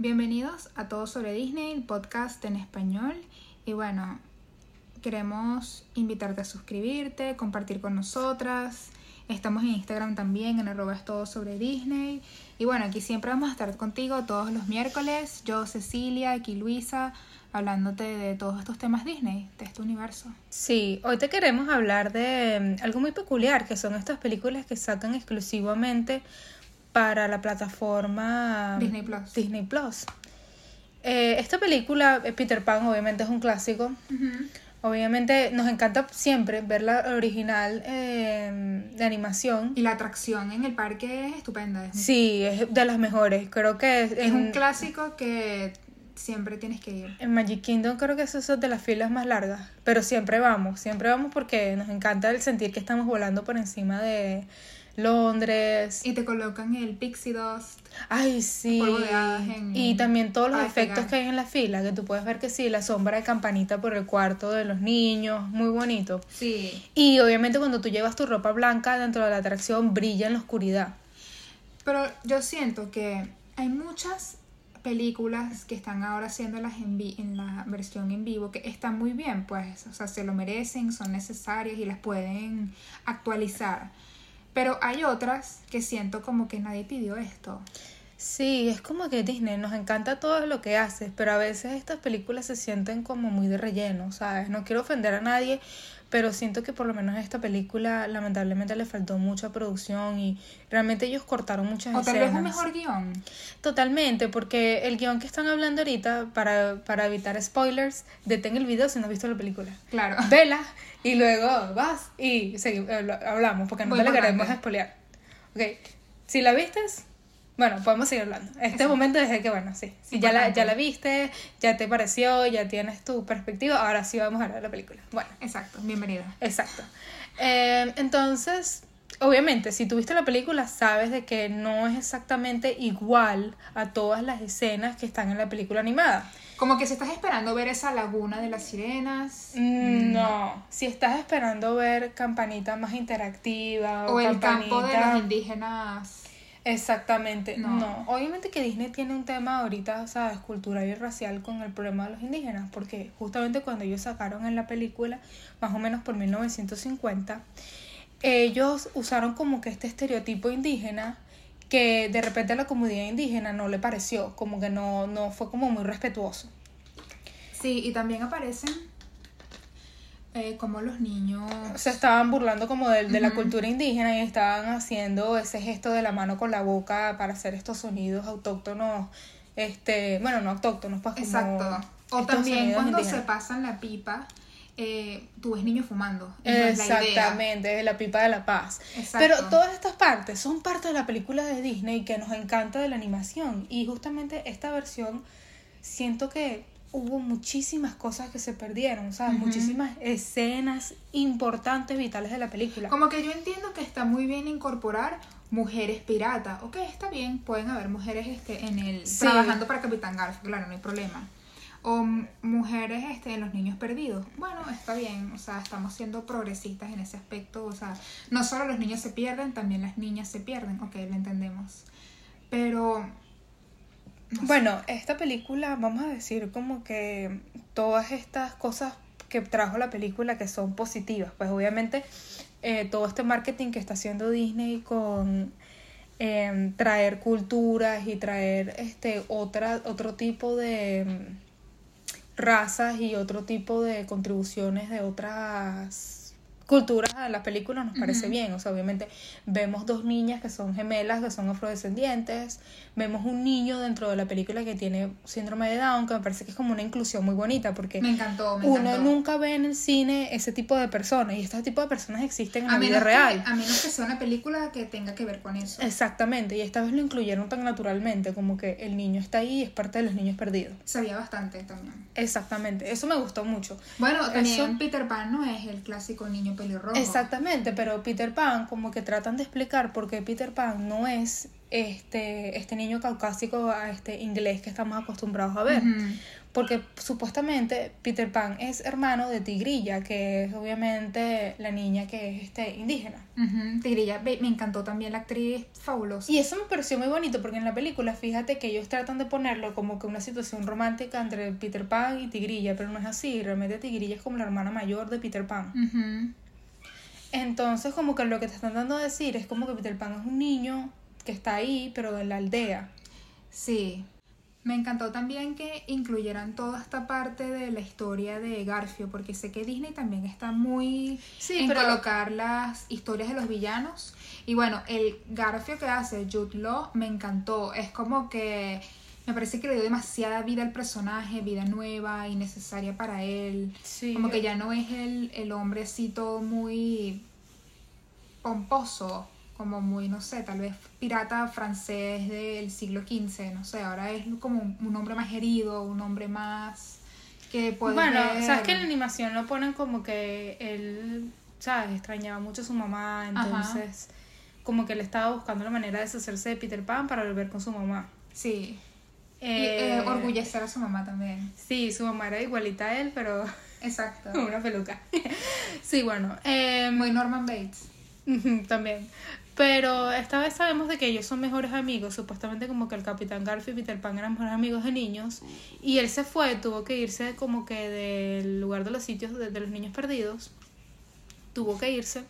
Bienvenidos a Todo sobre Disney, el podcast en español. Y bueno, queremos invitarte a suscribirte, compartir con nosotras. Estamos en Instagram también, en arroba es todo sobre Disney. Y bueno, aquí siempre vamos a estar contigo todos los miércoles. Yo, Cecilia, aquí Luisa, hablándote de todos estos temas Disney, de este universo. Sí, hoy te queremos hablar de mm, algo muy peculiar, que son estas películas que sacan exclusivamente para la plataforma Disney Plus. Disney Plus. Eh, esta película, eh, Peter Pan, obviamente es un clásico. Obviamente nos encanta siempre ver la original eh, de animación. Y la atracción en el parque es estupenda. Es, Sí, es de las mejores. Creo que es, es un en- clásico que siempre tienes que ir. En Magic Kingdom creo que eso es de las filas más largas, pero siempre vamos, siempre vamos porque nos encanta el sentir que estamos volando por encima de Londres. Y te colocan el pixie dust. Ay, sí. en- Y también todos los efectos que hay en la fila, que tú puedes ver que sí, la sombra de campanita por el cuarto de los niños, muy bonito. Sí. Y obviamente cuando tú llevas tu ropa blanca dentro de la atracción, brilla en la oscuridad. Pero yo siento que hay muchas películas que están ahora haciéndolas en, vi- en la versión en vivo que están muy bien, pues, o sea, se lo merecen, son necesarias y las pueden actualizar. Pero hay otras que siento como que nadie pidió esto. Sí, es como que Disney nos encanta todo lo que hace, pero a veces estas películas se sienten como muy de relleno, ¿sabes? No quiero ofender a nadie, pero siento que por lo menos a esta película lamentablemente le faltó mucha producción y realmente ellos cortaron muchas O tal escenas. vez un mejor guion. Totalmente, porque el guion que están hablando ahorita, para, para evitar spoilers, detén el video si no has visto la película. Claro. Vela y luego vas y segui- habla- hablamos, porque no Muy te la queremos spoilear. Ok, si la vistes, bueno, podemos seguir hablando. Este Exacto. momento desde que, bueno, sí, si ya la, ya la viste, ya te pareció, ya tienes tu perspectiva, ahora sí vamos a hablar de la película. Bueno, Exacto, bienvenida. exacto. Eh, entonces, obviamente, si tuviste la película, sabes de que no es exactamente igual a todas las escenas que están en la película animada. Como que si estás esperando ver esa laguna de las sirenas. Mm, No, si estás esperando ver campanita más interactiva o, O el campo de los indígenas. Exactamente, No. no. Obviamente que Disney tiene un tema ahorita, sabes, cultural y racial con el problema de los indígenas, porque justamente cuando ellos sacaron en la película, más o menos por 1950, ellos usaron como que este estereotipo indígena que de repente a la comunidad indígena no le pareció, como que no, no fue como muy respetuoso. Sí, y también aparecen eh, como los niños. se estaban burlando como de, de la cultura indígena y estaban haciendo ese gesto de la mano con la boca para hacer estos sonidos autóctonos, este, bueno, no autóctonos, pues como Exacto. O también cuando se pasan la pipa, eh, tú ves niños fumando. no es la. Exactamente, la pipa de la paz. Exacto. Pero todas estas partes son parte de la película de Disney que nos encanta de la animación. Y justamente esta versión siento que hubo muchísimas cosas que se perdieron, ¿sabes? Ujú. Muchísimas escenas importantes, vitales de la película. Como que yo entiendo que está muy bien incorporar mujeres piratas. Ok, está bien, pueden haber mujeres este, en el Sí. trabajando para Capitán Garfio, claro, no hay problema. O mujeres este, en los niños perdidos. Bueno, está bien, o sea, estamos siendo progresistas en ese aspecto. O sea, no solo los niños se pierden, también las niñas se pierden. Ok, lo entendemos. Pero Bueno, esta película, vamos a decir como que todas estas cosas que trajo la película que son positivas, pues obviamente eh, todo este marketing que está haciendo Disney con em, traer culturas y traer este otra otro tipo de em, razas y otro tipo de contribuciones de otras culturas a la película nos parece bien. O sea, obviamente vemos dos niñas que son gemelas, que son afrodescendientes. Vemos un niño dentro de la película que tiene síndrome de Down, que me parece que es como una inclusión muy bonita porque me encantó, me uno encantó. nunca ve en el cine ese tipo de personas y este tipo de personas existen en a la vida real. Que, a menos que sea una película que tenga que ver con eso. Exactamente, y esta vez lo incluyeron tan naturalmente como que el niño está ahí y es parte de los niños perdidos. Sabía bastante también. Exactamente, eso me gustó mucho. Bueno, también Eso- Peter Pan no es el clásico niño pelirrojo. Exactamente, pero Peter Pan como que tratan de explicar por qué Peter Pan no es este, este niño caucásico a este inglés que estamos acostumbrados a ver. Porque supuestamente Peter Pan es hermano de Tigrilla, que es obviamente la niña que es este indígena. Tigrilla, me encantó también la actriz fabulosa. Y eso me pareció muy bonito porque en la película, fíjate que ellos tratan de ponerlo como que una situación romántica entre Peter Pan y Tigrilla, pero no es así, realmente Tigrilla es como la hermana mayor de Peter Pan. Entonces como que lo que te están dando a decir es como que Peter Pan es un niño que está ahí, pero en la aldea. Sí. Me encantó también que incluyeran toda esta parte de la historia de Garfio, porque sé que Disney también está muy Sí, en pero- colocar las historias de los villanos. Y bueno, el Garfio que hace Jude Law me encantó. Es como que me parece que le dio demasiada vida al personaje, vida nueva y necesaria para él. Sí. Como que ya no es el, el hombre así todo muy pomposo, como muy, no sé, tal vez pirata francés del siglo XV, no sé, ahora es como un, un hombre más herido, un hombre más que puede Bueno, ver- sabes que en la animación lo ponen como que él, ¿sabes? Extrañaba mucho a su mamá, entonces como que él estaba buscando la manera de deshacerse de Peter Pan para volver con su mamá. Sí. Y, Eh, eh, orgullecer a su mamá también. Sí, su mamá era igualita a él, pero Exacto. una peluca. sí, bueno. eh, Muy Norman Bates. También. Pero esta vez sabemos de que ellos son mejores amigos. Supuestamente como que el Capitán Garfio y Peter Pan eran mejores amigos de niños. Y él se fue, tuvo que irse como que del lugar de los sitios de, de los niños perdidos. Tuvo que irse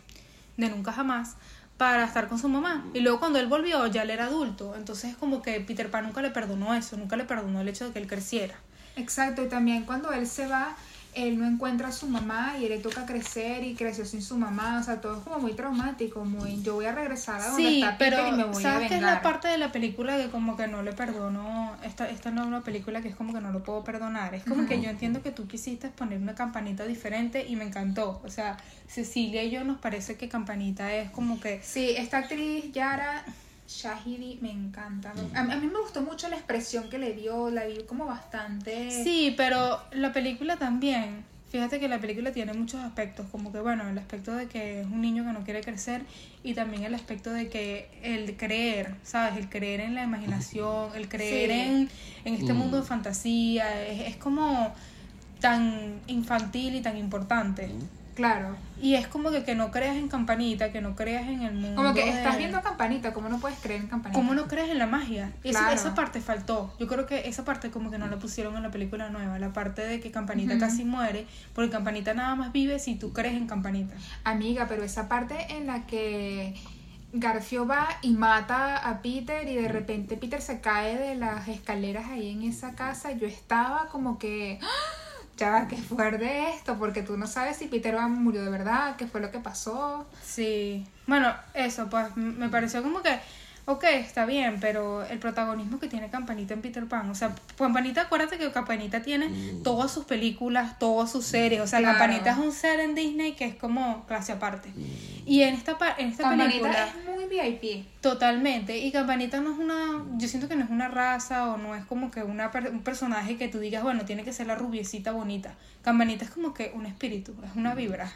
de nunca jamás para estar con su mamá. Y luego cuando él volvió ya él era adulto. Entonces como que Peter Pan nunca le perdonó eso, nunca le perdonó el hecho de que él creciera. Exacto, y también cuando él se va, él no encuentra a su mamá y él le toca crecer y creció sin su mamá, o sea, todo es como muy traumático, muy yo voy a regresar a donde Sí, está Peter pero y me voy a ¿sabes qué es la vengar. parte de la película que como que no le perdono? Esta, esta no es una película que es como que no lo puedo perdonar. Es como que yo entiendo que tú quisiste poner una campanita diferente y me encantó. O sea, Cecilia y yo nos parece que campanita es como que... Sí, esta actriz Yara Shahidi me encanta. A, mí- a mí me gustó mucho la expresión que le dio, la vi como bastante Sí, pero la película también. Fíjate que la película tiene muchos aspectos, como que bueno, el aspecto de que es un niño que no quiere crecer y también el aspecto de que el creer, ¿sabes? El creer en la imaginación, el creer Sí. en, en este Mm. mundo de fantasía, es, es como tan infantil y tan importante. Claro. Y es como que, que no creas en campanita, que no creas en el mundo. Como que de- estás viendo Campanita, ¿cómo no puedes creer en Campanita? ¿Cómo no crees en la magia? Esa, Claro. esa parte faltó. Yo creo que esa parte como que no la pusieron en la película nueva. La parte de que Campanita casi muere, porque Campanita nada más vive si tú crees en Campanita. Amiga, pero esa parte en la que Garfio va y mata a Peter y de repente Peter se cae de las escaleras ahí en esa casa, yo estaba como que, ¡Ah! Ya va, qué fuerte esto, porque tú no sabes si Peter Van murió de verdad, qué fue lo que pasó. Sí. Bueno, eso, pues me pareció como que, ok, está bien, pero el protagonismo que tiene Campanita en Peter Pan, o sea, Campanita, acuérdate que Campanita tiene todas sus películas, todas sus series, o sea, Claro. Campanita es un ser en Disney que es como clase aparte. Y en esta, en esta Campanita película... es muy Totalmente, y Campanita no es una, yo siento que no es una raza o no es como que una un personaje que tú digas, bueno, tiene que ser la rubiecita bonita. Campanita es como que un espíritu, es una vibra,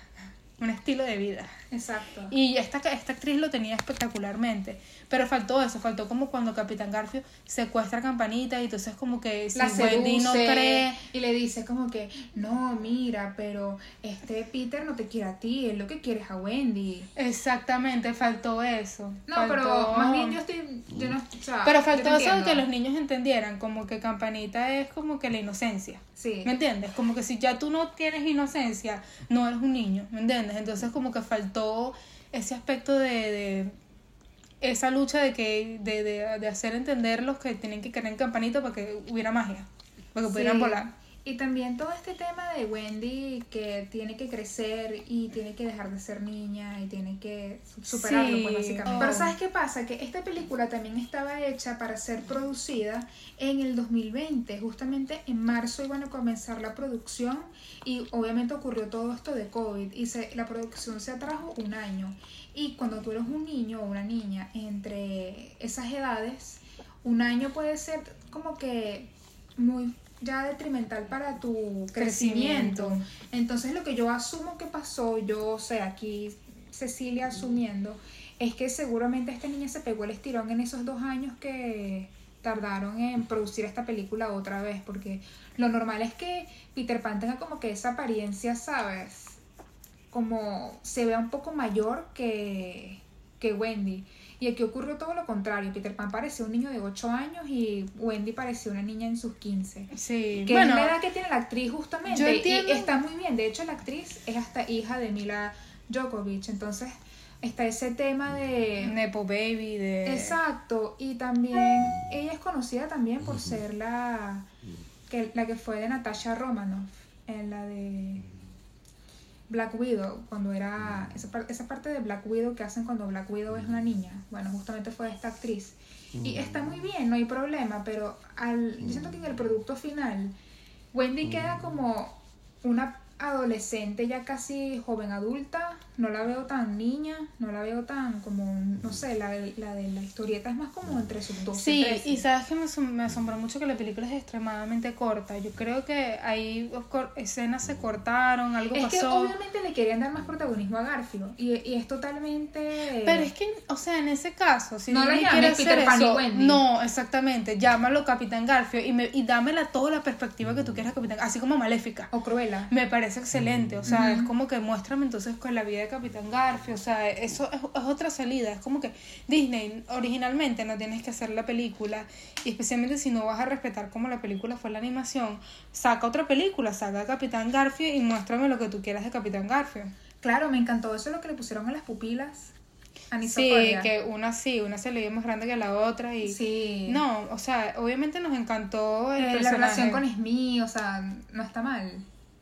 un estilo de vida. Exacto. Y esta, esta actriz lo tenía espectacularmente, pero faltó eso, faltó como cuando Capitán Garfio secuestra a Campanita y entonces como que si la Wendy no cree... y le dice como que no mira pero este Peter no te quiere a ti él lo que quiere es a Wendy Exactamente, faltó eso. no faltó- pero más bien yo estoy yo no o sea, Pero faltó eso de que los niños entendieran, como que Campanita es como que la inocencia. sí ¿Me entiendes? Como que si ya tú no tienes inocencia, no eres un niño, ¿me entiendes? Entonces como que faltó ese aspecto de, de esa lucha de que de, de, de hacer entender los que tienen que creer en campanita para que hubiera magia, para que pudieran volar. Y también todo este tema de Wendy que tiene que crecer y tiene que dejar de ser niña y tiene que su- superarlo, Sí. pues básicamente. Oh. Pero ¿sabes qué pasa? Que esta película también estaba hecha para ser producida en el 2020. Justamente en marzo iban a comenzar la producción y obviamente ocurrió todo esto de COVID y se, la producción se atrajo un año. Y cuando tú eres un niño o una niña entre esas edades, un año puede ser como que muy ya detrimental para tu crecimiento. Crecimiento. Entonces lo que yo asumo que pasó, yo sé, aquí Cecilia asumiendo, es que seguramente esta niña se pegó el estirón en esos dos años que, tardaron en producir esta película otra vez, porque lo normal es que Peter Pan tenga como que esa apariencia, ¿sabes? Como se vea un poco mayor que, que Wendy. Y aquí ocurrió todo lo contrario. Peter Pan parecía un niño de 8 años y Wendy parecía una niña en sus 15. Sí, Que bueno, es la edad que tiene la actriz justamente. yo entiendo- Y está muy bien. De hecho, la actriz es hasta hija de Mila Djokovic. Entonces, está ese tema de... Nepo Baby, de... Exacto. Y también, ella es conocida también por ser la que, la que fue de Natasha Romanoff en la de Black Widow, cuando era esa, par- esa parte de Black Widow que hacen cuando Black Widow es una niña. Bueno, justamente fue esta actriz. Y está muy bien, no hay problema, pero al, yo siento que en el producto final, Wendy queda como una adolescente ya casi joven adulta, no la veo tan niña, no la veo tan como, no sé, la, de- la de la historieta es más como entre sus 12 Sí, 13. y sabes que me, me asombró mucho que la película es extremadamente corta. Yo creo que ahí escenas se cortaron, algo Es que pasó. obviamente le querían dar más protagonismo a Garfield y, y es totalmente... Pero es que, o sea, en ese caso, si No lo llames quiere hacer Peter Pan y eso, Wendy. no, exactamente, llámalo Capitán Garfio y, me, y dámela toda la perspectiva que tú quieras Capitán, así como Maléfica. O Cruella. Me parece excelente, o sea, es como que muéstrame entonces con la vida de Capitán Garfio, o sea, eso es, es otra salida, es como que Disney originalmente no tienes que hacer la película, y especialmente si no vas a respetar como la película fue la animación, saca otra película, saca a Capitán Garfio y muéstrame lo que tú quieras de Capitán Garfio. Claro, me encantó eso lo que le pusieron a las pupilas. Sí, que una sí, una se le dio más grande que la otra y... Sí. No, o sea, obviamente nos encantó el Eh, la relación con Smee, o sea, no está mal.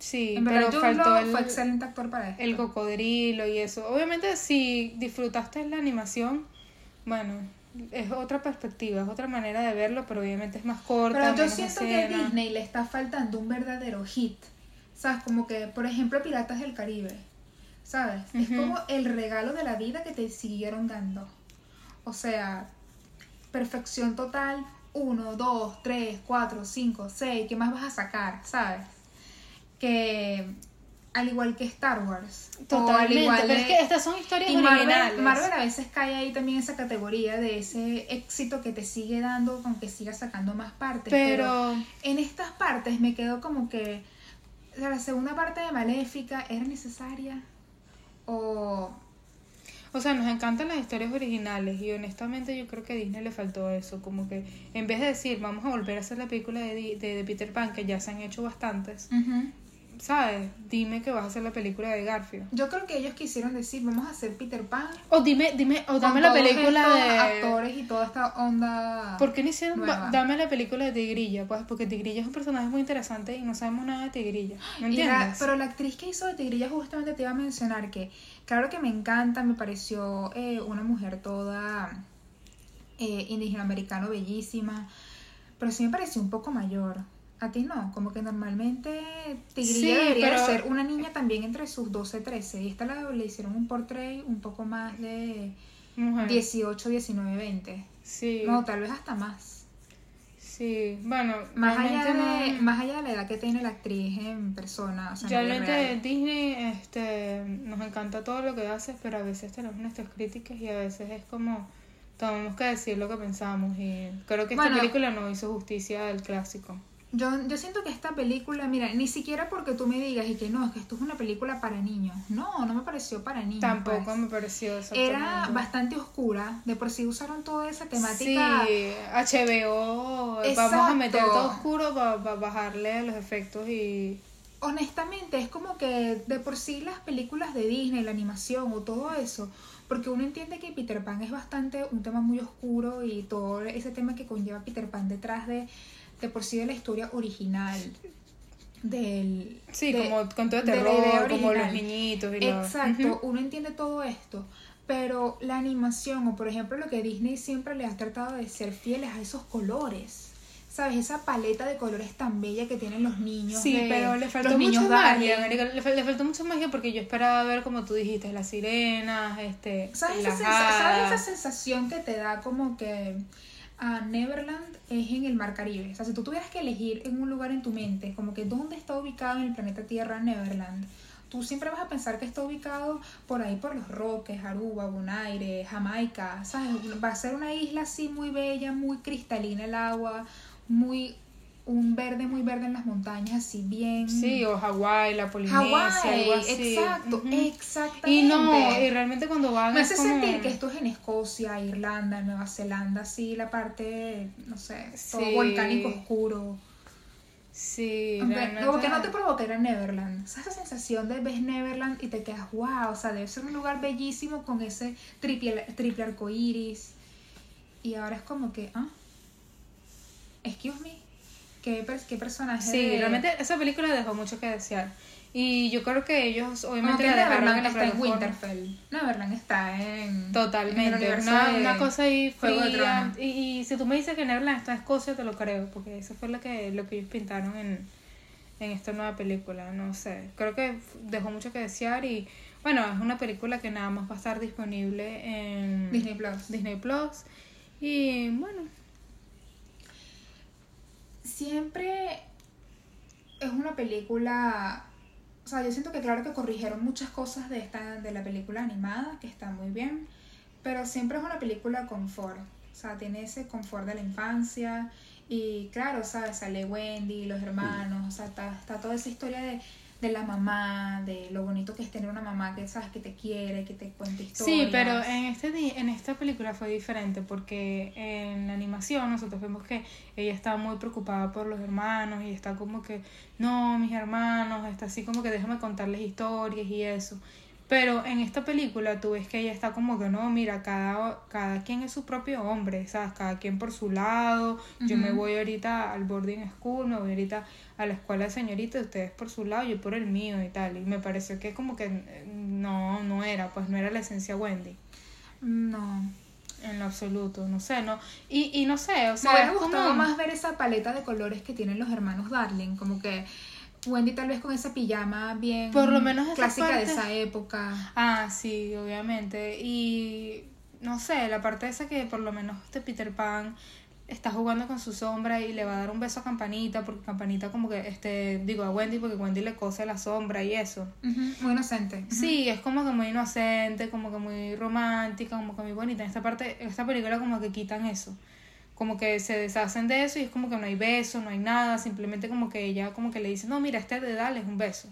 Sí, en pero verdad, faltó el, fue excelente actor para esto. el cocodrilo y eso. Obviamente si disfrutaste la animación, bueno, es otra perspectiva, es otra manera de verlo, pero obviamente es más corta. Pero yo siento que a. Disney le está faltando un verdadero hit. ¿Sabes? Como que, por ejemplo, Piratas del Caribe. ¿Sabes? Es como el regalo de la vida que te siguieron dando. O sea, perfección total. Uno, dos, tres, cuatro, cinco, seis. ¿Qué más vas a sacar? ¿Sabes? Que al igual que Star Wars. al Totalmente, igual pero es de- que estas son historias y originales. Marvel a veces cae ahí también esa categoría de ese éxito que te sigue dando aunque siga sacando más partes. pero en estas partes me quedo como que o sea, la segunda parte de Maléfica era necesaria o O sea, nos encantan las historias originales y honestamente yo creo que a Disney le faltó eso, como que en vez de decir vamos a volver a hacer la película de, de Peter Pan, que ya se han hecho bastantes, ¿sabes? Dime que vas a hacer la película de Garfield. yo creo que ellos quisieron decir vamos a hacer Peter Pan O dime, dime, o dame la película estos de... actores y toda esta onda ¿Por qué no hicieron? nueva. Dame la película de Tigrilla, pues, porque Tigrilla es un personaje muy interesante y no sabemos nada de Tigrilla. ¿Me la- entiendes? pero la actriz que hizo de Tigrilla justamente te iba a mencionar que, claro que me encanta, me pareció eh, una mujer toda eh, indígena americano, bellísima, pero sí me pareció un poco mayor. A ti no, como que normalmente Tigrilla Sí, debería pero- ser una niña también entre sus 12 y 13. Y esta la, le hicieron un portrait un poco más de Mujer. 18, 19, 20. Sí, No, tal vez hasta más. sí. Bueno, Más allá, de, no- más allá de la edad que tiene la actriz en persona. O sea, Realmente real. Disney este, nos encanta todo lo que haces, pero a veces tenemos nuestras críticas y a veces es como tenemos que decir lo que pensamos y creo que esta Bueno. película no hizo justicia al clásico. Yo, yo siento que esta película, mira, ni siquiera porque tú me digas y que no, es que esto es una película para niños. No, no me pareció para niños. Tampoco pues. me pareció Era exactamente. bastante oscura, de por sí usaron toda esa temática. Sí, HBO, vamos a meter todo oscuro para bajarle los efectos y... Honestamente, es como que de por sí las películas de Disney, la animación o todo eso, porque uno entiende que Peter Pan es bastante un tema muy oscuro y todo ese tema que conlleva Peter Pan detrás de, de por sí de la historia original. Del, Sí, de- como con todo la terror, idea como los niñitos y. Exacto, uno entiende todo esto, pero la animación o por ejemplo lo que Disney siempre le ha tratado de ser fieles a esos colores. ¿Sabes? Esa paleta de colores tan bella que tienen los niños. Sí, de- pero le faltó mucha magia, marica, le, le faltó mucha magia porque yo esperaba ver, como tú dijiste, las sirenas, este, ¿Sabes esa, ¿sabes esa sensación que te da como que a Neverland es en el Mar Caribe? O sea, si tú tuvieras que elegir en un lugar en tu mente, como que dónde está ubicado en el planeta Tierra Neverland, tú siempre vas a pensar que está ubicado por ahí por los Roques, Aruba, Bonaire, Jamaica, ¿sabes? Va a ser una isla así muy bella, muy cristalina el agua, muy un verde muy verde en las montañas, así bien. Sí, o Hawái, la Polinesia, algo así. Exacto, exactamente. Y no, y realmente cuando van Me hace como- sentir que esto es en Escocia, Irlanda, Nueva Zelanda, así la parte, no sé, todo Sí. volcánico oscuro. Sí, Aunque- Como que no te provoca ir a Neverland. ¿Sabes esa sensación de ves Neverland y te quedas, wow, o sea, debe ser un lugar bellísimo con ese triple, triple arco iris. Y ahora es como que, ah, excuse me, ¿qué, qué personaje? Sí, de- realmente esa película dejó mucho que desear. Y yo creo que ellos obviamente la dejaron en Neverland la está en. Winterfell. Neverland está en. en el Totalmente, una, de una cosa ahí de fría. Y, y si tú me dices que Neverland está en Escocia, te lo creo, porque eso fue lo que, lo que ellos pintaron en, en esta nueva película. No sé, creo que dejó mucho que desear y bueno, es una película que nada más va a estar disponible en Disney Plus. Disney Plus. Y bueno, siempre es una película o sea yo siento que claro que corrigieron muchas cosas de esta de la película animada que está muy bien pero siempre es una película confort o sea tiene ese confort de la infancia y claro sabes sale Wendy los hermanos o sea está, está toda esa historia de de la mamá, de lo bonito que es tener una mamá que sabes que te quiere, que te cuenta historias. Sí, pero en, este, en esta película fue diferente porque en la animación nosotros vemos que ella está muy preocupada por los hermanos y está como que, no, mis hermanos, está así como que déjame contarles historias y eso. Pero en esta película tú ves que ella está como que no, mira, cada, cada quien es su propio hombre, ¿sabes? Cada quien por su lado. Yo me voy ahorita al boarding school, me voy ahorita a la escuela de señorita, ustedes por su lado, yo por el mío y tal. Y me pareció que como que no, no era, pues no era la esencia Wendy. No. En lo absoluto, no sé, no. Y, y no sé, o Me sea, hubiera es gustado como- más ver esa paleta de colores que tienen los hermanos Darling, como que Wendy tal vez con esa pijama bien Por lo menos esa clásica de esa época. Ah, sí, obviamente. Y no sé, la parte esa que por lo menos este Peter Pan está jugando con su sombra y le va a dar un beso a Campanita, porque Campanita como que, este, digo a Wendy, porque Wendy le cose la sombra y eso. Ujú, Muy inocente. Sí, es como que muy inocente, como que muy romántica, como que muy bonita. En esta parte, en esta película como que quitan eso. Como que se deshacen de eso y es como que no hay beso, no hay nada, simplemente como que ella como que le dice, no, mira, este de dale es un beso.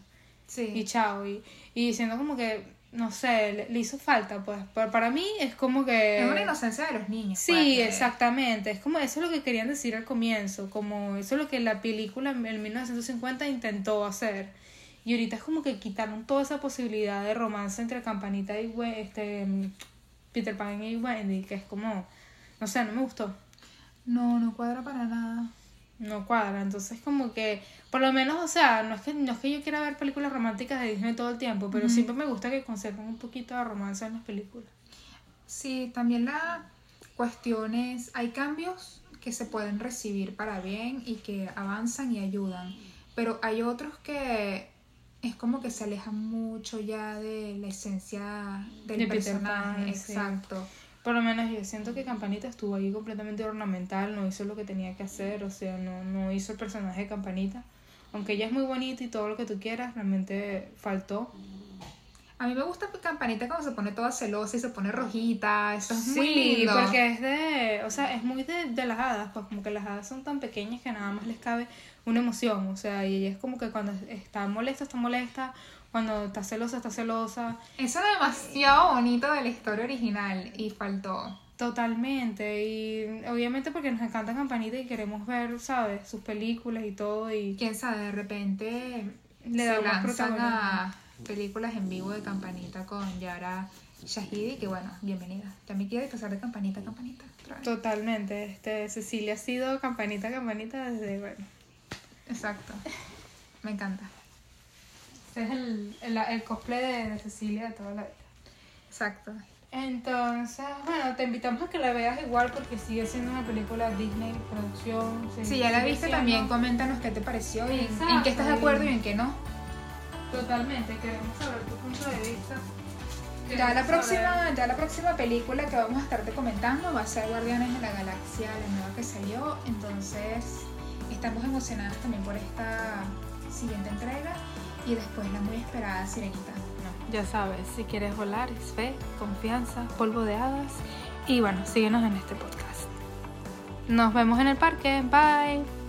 Sí. Y chao. Y, y diciendo como que, no sé, le, le hizo falta, pues. Para, para mí es como que... Es una inocencia de los niños. Sí, pues, exactamente. Es como eso es lo que querían decir al comienzo, como eso es lo que la película en 1950 intentó hacer. Y ahorita es como que quitaron toda esa posibilidad de romance entre Campanita y este Peter Pan y Wendy, que es como, no sé, no me gustó. No, no cuadra para nada. No cuadra, entonces como que, por lo menos, o sea, no es que, no es que yo quiera ver películas románticas de Disney todo el tiempo, pero siempre me gusta que conserven un poquito de romance en las películas. Sí, también la cuestión es, hay cambios que se pueden recibir para bien y que avanzan y ayudan, pero hay otros que es como que se alejan mucho ya de la esencia del De personaje. Pan, sí. Por lo menos yo siento que Campanita estuvo ahí completamente ornamental, no hizo lo que tenía que hacer, o sea, no, no hizo el personaje de Campanita. Aunque ella es muy bonita y todo lo que tú quieras, realmente faltó. A mí me gusta Campanita cuando se pone toda celosa y se pone rojita, eso es muy Sí, lindo. porque es de, o sea, es muy de, de las hadas, pues como que las hadas son tan pequeñas que nada más les cabe una emoción, o sea, y ella es como que cuando está molesta, está molesta, cuando está celosa, está celosa, Eso era demasiado bonito de la historia original y faltó. totalmente, y obviamente porque nos encanta Campanita y queremos ver, ¿sabes? Sus películas y todo, y Quién sabe, de repente Le da más protagonismo. a películas en vivo de Campanita con Yara Shahidi, que bueno, bienvenida. Ya me quiero pasar de Campanita a Campanita. totalmente, este, Cecilia ha sido Campanita, Campanita desde, bueno, Exacto. Me encanta. este es el, el, el cosplay de, de Cecilia de toda la vida. Exacto. Entonces, bueno, te invitamos a que la veas igual porque sigue siendo una película Disney producción. Si ya la viste siendo- también, coméntanos qué te pareció y en- qué estás de acuerdo y en qué no. Totalmente, queremos saber tu punto de vista. Ya la próxima, ya la próxima película que vamos a estarte comentando va a ser Guardianes de la Galaxia, la nueva que salió. Entonces, estamos emocionadas también por esta siguiente entrega. y después la muy esperada Sirenita. No, ya sabes, si quieres volar es fe, confianza, polvo de hadas y bueno, síguenos en este podcast. Nos vemos en el parque, bye.